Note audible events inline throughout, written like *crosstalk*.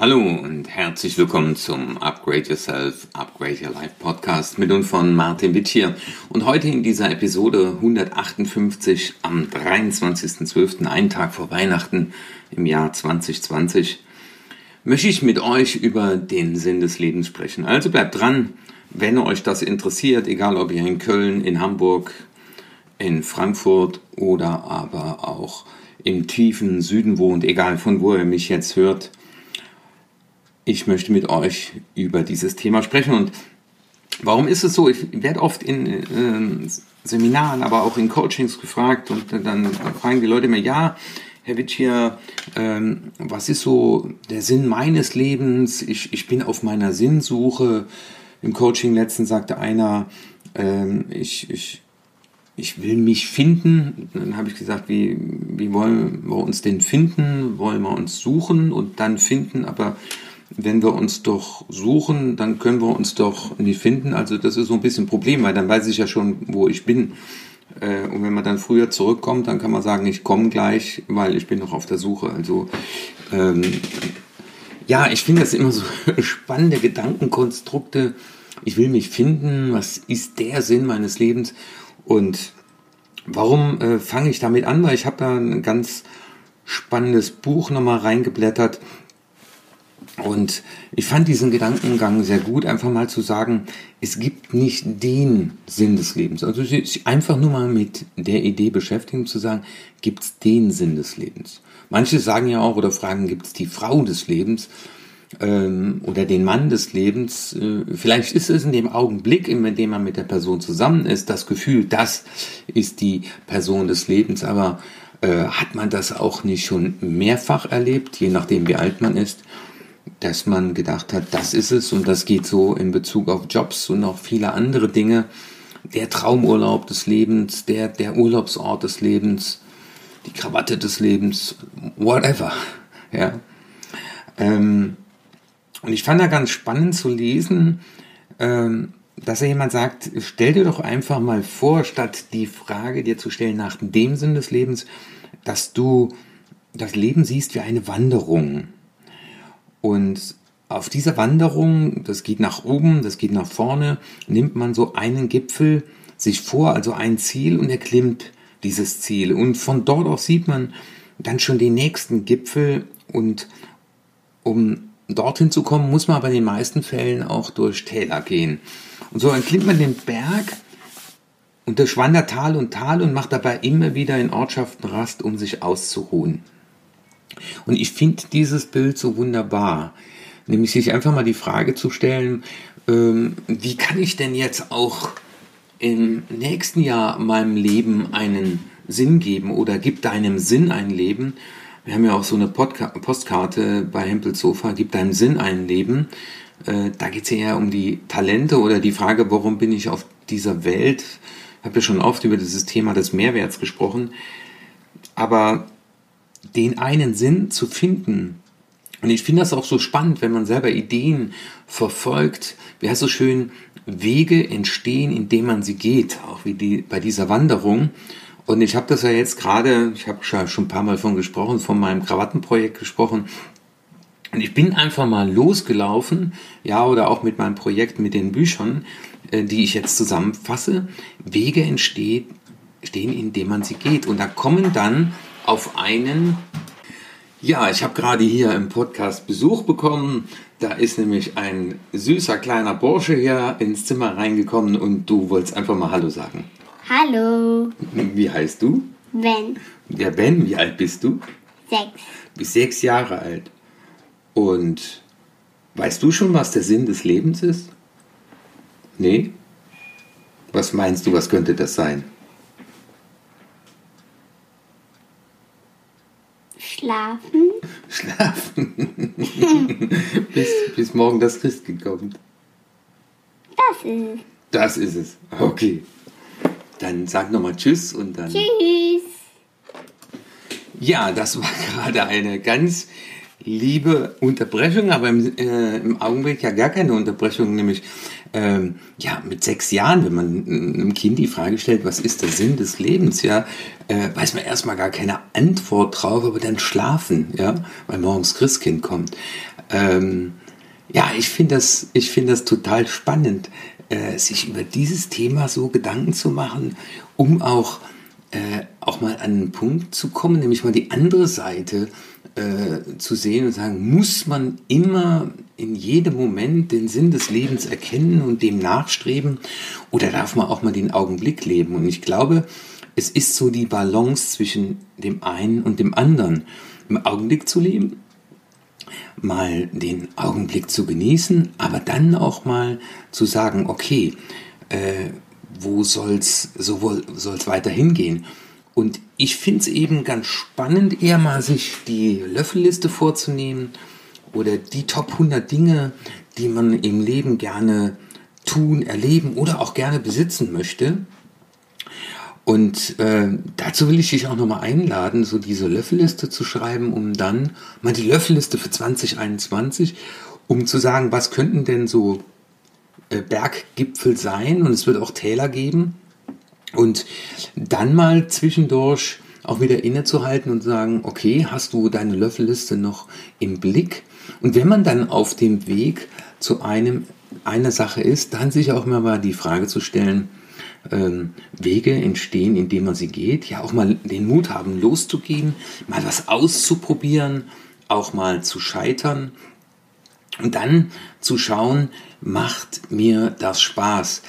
Hallo und herzlich willkommen zum Upgrade Yourself, Upgrade Your Life Podcast mit und von Martin Witt hier. Und heute in dieser Episode 158 am 23.12., einen Tag vor Weihnachten im Jahr 2020, möchte ich mit euch über den Sinn des Lebens sprechen. Also bleibt dran, wenn euch das interessiert, egal ob ihr in Köln, in Hamburg, in Frankfurt oder aber auch im tiefen Süden wohnt, egal von wo ihr mich jetzt hört ich möchte mit euch über dieses Thema sprechen. Und warum ist es so? Ich werde oft in äh, Seminaren, aber auch in Coachings gefragt und dann fragen die Leute mir, ja, Herr Witschier, ähm, was ist so der Sinn meines Lebens? Ich, ich bin auf meiner Sinnsuche. Im Coaching letztens sagte einer, ähm, ich, ich, ich will mich finden. Dann habe ich gesagt, wie, wie wollen wir uns denn finden? Wollen wir uns suchen und dann finden? Aber wenn wir uns doch suchen, dann können wir uns doch nicht finden. Also das ist so ein bisschen ein Problem, weil dann weiß ich ja schon, wo ich bin. Äh, und wenn man dann früher zurückkommt, dann kann man sagen, ich komme gleich, weil ich bin noch auf der Suche. Also ähm, ja, ich finde das immer so *laughs* spannende Gedankenkonstrukte. Ich will mich finden. Was ist der Sinn meines Lebens? Und warum äh, fange ich damit an? Weil ich habe da ein ganz spannendes Buch nochmal reingeblättert und ich fand diesen Gedankengang sehr gut, einfach mal zu sagen, es gibt nicht den Sinn des Lebens. Also sich einfach nur mal mit der Idee beschäftigen, zu sagen, gibt es den Sinn des Lebens? Manche sagen ja auch oder fragen, gibt es die Frau des Lebens ähm, oder den Mann des Lebens? Äh, vielleicht ist es in dem Augenblick, in dem man mit der Person zusammen ist, das Gefühl, das ist die Person des Lebens. Aber äh, hat man das auch nicht schon mehrfach erlebt, je nachdem wie alt man ist? Dass man gedacht hat, das ist es und das geht so in Bezug auf Jobs und auch viele andere Dinge. Der Traumurlaub des Lebens, der, der Urlaubsort des Lebens, die Krawatte des Lebens, whatever. *laughs* Ja. Ähm, und ich fand da ganz spannend zu lesen, ähm, dass er jemand sagt, stell dir doch einfach mal vor, statt die Frage dir zu stellen nach dem Sinn des Lebens, dass du das Leben siehst wie eine Wanderung. Und auf dieser Wanderung, das geht nach oben, das geht nach vorne, nimmt man so einen Gipfel sich vor, also ein Ziel und erklimmt dieses Ziel. Und von dort aus sieht man dann schon den nächsten Gipfel und um dorthin zu kommen, muss man aber in den meisten Fällen auch durch Täler gehen. Und so erklimmt man den Berg und durchwandert Tal und Tal und macht dabei immer wieder in Ortschaften Rast, um sich auszuruhen. Und ich finde dieses Bild so wunderbar, nämlich sich einfach mal die Frage zu stellen, ähm, wie kann ich denn jetzt auch im nächsten Jahr meinem Leben einen Sinn geben oder gibt deinem Sinn ein Leben? Wir haben ja auch so eine Podca Postkarte bei Hempels Sofa, gibt deinem Sinn ein Leben. Äh, da geht es ja um die Talente oder die Frage, warum bin ich auf dieser Welt? Ich habe ja schon oft über dieses Thema des Mehrwerts gesprochen. Aber den einen Sinn zu finden. Und ich finde das auch so spannend, wenn man selber Ideen verfolgt. Wie heißt so schön, Wege entstehen, indem man sie geht, auch wie die, bei dieser Wanderung. Und ich habe das ja jetzt gerade, ich habe schon ein paar Mal von gesprochen, von meinem Krawattenprojekt gesprochen. Und ich bin einfach mal losgelaufen, ja, oder auch mit meinem Projekt mit den Büchern, äh, die ich jetzt zusammenfasse. Wege entstehen, stehen, indem man sie geht. Und da kommen dann auf einen. Ja, ich habe gerade hier im Podcast Besuch bekommen. Da ist nämlich ein süßer kleiner Bursche hier ins Zimmer reingekommen und du wolltest einfach mal Hallo sagen. Hallo. Wie heißt du? Ben. Ja, Ben, wie alt bist du? Sechs. Bist sechs Jahre alt. Und weißt du schon, was der Sinn des Lebens ist? Nee? Was meinst du, was könnte das sein? Schlafen. Schlafen. bis, bis morgen das Christkind kommt. Das ist es. Das ist es. Okay. Dann sag nochmal Tschüss und dann. Tschüss. Ja, das war *laughs* gerade eine ganz liebe Unterbrechung, aber im, äh, im Augenblick ja gar keine Unterbrechung, nämlich ähm, ja, mit sechs Jahren, wenn man einem Kind die Frage stellt, was ist der Sinn des Lebens, ja, äh, weiß man erstmal gar keine Antwort drauf, aber dann schlafen, ja, weil morgens Christkind kommt. Ähm, ja, ich finde das, ich finde das total spannend, äh, sich über dieses Thema so Gedanken zu machen, um auch, äh, auch mal an einen Punkt zu kommen, nämlich mal die andere Seite äh, zu sehen und sagen, muss man immer in jedem Moment den Sinn des Lebens erkennen und dem nachstreben oder darf man auch mal den Augenblick leben? Und ich glaube, es ist so die Balance zwischen dem einen und dem anderen. Im Augenblick zu leben, mal den Augenblick zu genießen, aber dann auch mal zu sagen, okay, äh, wo soll's so soll's weiter hingehen? Und ich finde es eben ganz spannend, eher mal sich die Löffelliste vorzunehmen oder die Top 100 Dinge, die man im Leben gerne tun, erleben oder auch gerne besitzen möchte. Und äh, dazu will ich dich auch nochmal einladen, so diese Löffelliste zu schreiben, um dann mal die Löffelliste für 2021, um zu sagen, was könnten denn so äh, Berggipfel sein und es wird auch Täler geben und dann mal zwischendurch auch wieder innezuhalten und sagen, okay, hast du deine Löffelliste noch im Blick? Und wenn man dann auf dem Weg zu einem einer Sache ist, dann sich auch mal die Frage zu stellen, ähm, Wege entstehen, indem man sie geht, ja auch mal den Mut haben, loszugehen, mal was auszuprobieren, auch mal zu scheitern und dann zu schauen, macht mir das Spaß?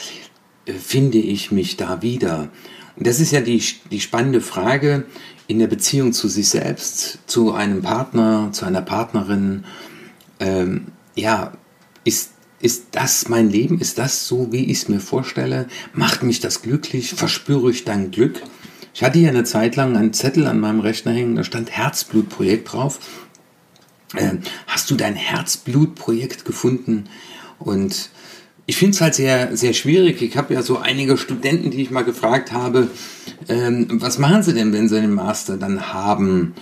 Äh, finde ich mich da wieder? Und das ist ja die, die spannende Frage in der Beziehung zu sich selbst, zu einem Partner, zu einer Partnerin. Ähm, ja, ist, ist das mein Leben? Ist das so, wie ich es mir vorstelle? Macht mich das glücklich? Verspüre ich dein Glück? Ich hatte hier eine Zeit lang einen Zettel an meinem Rechner hängen, da stand Herzblutprojekt drauf. Ähm, hast du dein Herzblutprojekt gefunden? Und ich finde es halt sehr, sehr schwierig. Ich habe ja so einige Studenten, die ich mal gefragt habe, ähm, was machen sie denn, wenn sie einen Master dann haben?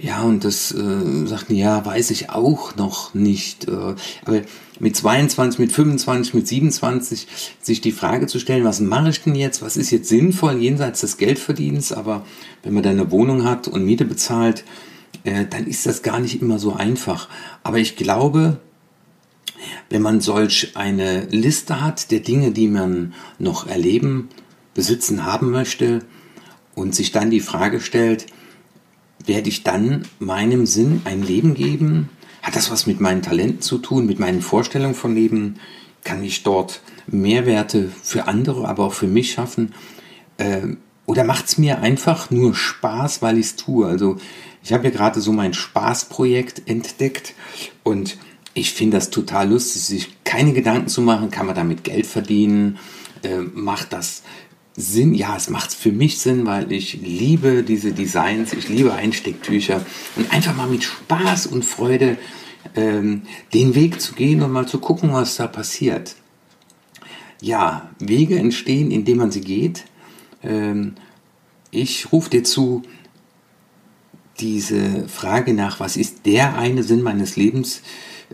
Ja, und das äh, sagten, ja, weiß ich auch noch nicht. Äh, aber mit 22, mit 25, mit 27 sich die Frage zu stellen, was mache ich denn jetzt? Was ist jetzt sinnvoll jenseits des Geldverdienens? Aber wenn man dann eine Wohnung hat und Miete bezahlt, äh, dann ist das gar nicht immer so einfach. Aber ich glaube, wenn man solch eine Liste hat der Dinge, die man noch erleben, besitzen, haben möchte und sich dann die Frage stellt, werde ich dann meinem Sinn ein Leben geben? Hat das was mit meinen Talenten zu tun, mit meinen Vorstellungen von Leben? Kann ich dort Mehrwerte für andere, aber auch für mich schaffen? Äh, oder macht es mir einfach nur Spaß, weil ich es tue? Also ich habe ja gerade so mein Spaßprojekt entdeckt und ich finde das total lustig, sich keine Gedanken zu machen, kann man damit Geld verdienen, äh, macht das Sinn? Ja, es macht für mich Sinn, weil ich liebe diese Designs, ich liebe Einstecktücher und einfach mal mit Spaß und Freude ähm, den Weg zu gehen und mal zu gucken, was da passiert. Ja, Wege entstehen, indem man sie geht. Ähm, ich rufe dir zu, diese Frage nach, was ist der eine Sinn meines Lebens,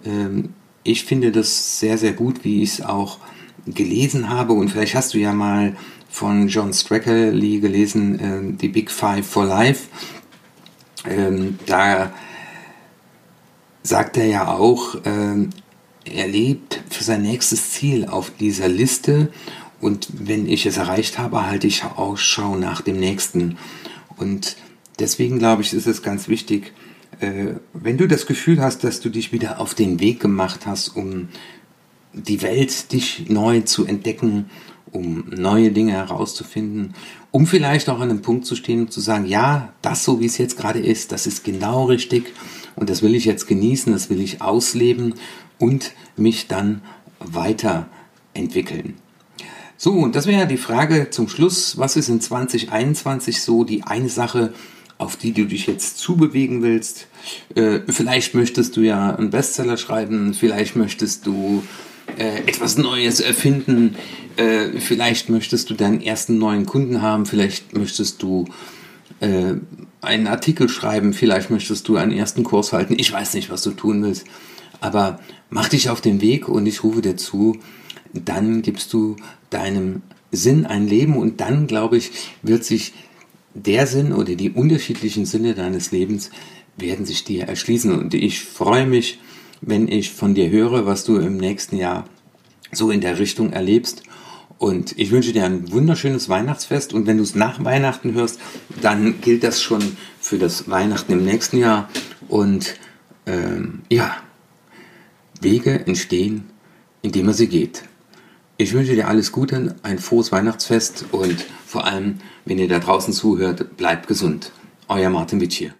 ähm, ich finde das sehr, sehr gut, wie ich es auch gelesen habe. Und vielleicht hast du ja mal von John Strackley gelesen, die Big Five for Life. Ähm, da sagt er ja auch, äh, er lebt für sein nächstes Ziel auf dieser Liste. Und wenn ich es erreicht habe, halte ich Ausschau nach dem nächsten. Und deswegen glaube ich, ist es ganz wichtig, äh, wenn du das Gefühl hast, dass du dich wieder auf den Weg gemacht hast, um die Welt dich neu zu entdecken, um neue Dinge herauszufinden, um vielleicht auch an einem Punkt zu stehen und zu sagen, ja, das so wie es jetzt gerade ist, das ist genau richtig und das will ich jetzt genießen, das will ich ausleben und mich dann weiterentwickeln. So, und das wäre die Frage zum Schluss, was ist in 2021 so die eine Sache, auf die du dich jetzt zubewegen willst. Äh, vielleicht möchtest du ja einen Bestseller schreiben, vielleicht möchtest du äh, etwas Neues erfinden, äh, vielleicht möchtest du deinen ersten neuen Kunden haben, vielleicht möchtest du äh, einen Artikel schreiben, vielleicht möchtest du einen ersten Kurs halten. Ich weiß nicht, was du tun willst, aber mach dich auf den Weg und ich rufe dir zu, dann gibst du deinem Sinn ein Leben und dann, glaube ich, wird sich der Sinn oder die unterschiedlichen Sinne deines Lebens werden sich dir erschließen. Und ich freue mich, wenn ich von dir höre, was du im nächsten Jahr so in der Richtung erlebst. Und ich wünsche dir ein wunderschönes Weihnachtsfest. Und wenn du es nach Weihnachten hörst, dann gilt das schon für das Weihnachten im nächsten Jahr. Und ähm, ja, Wege entstehen, indem man sie geht. Ich wünsche dir alles Gute, ein frohes Weihnachtsfest und vor allem, wenn ihr da draußen zuhört, bleibt gesund. Euer Martin Witsch hier.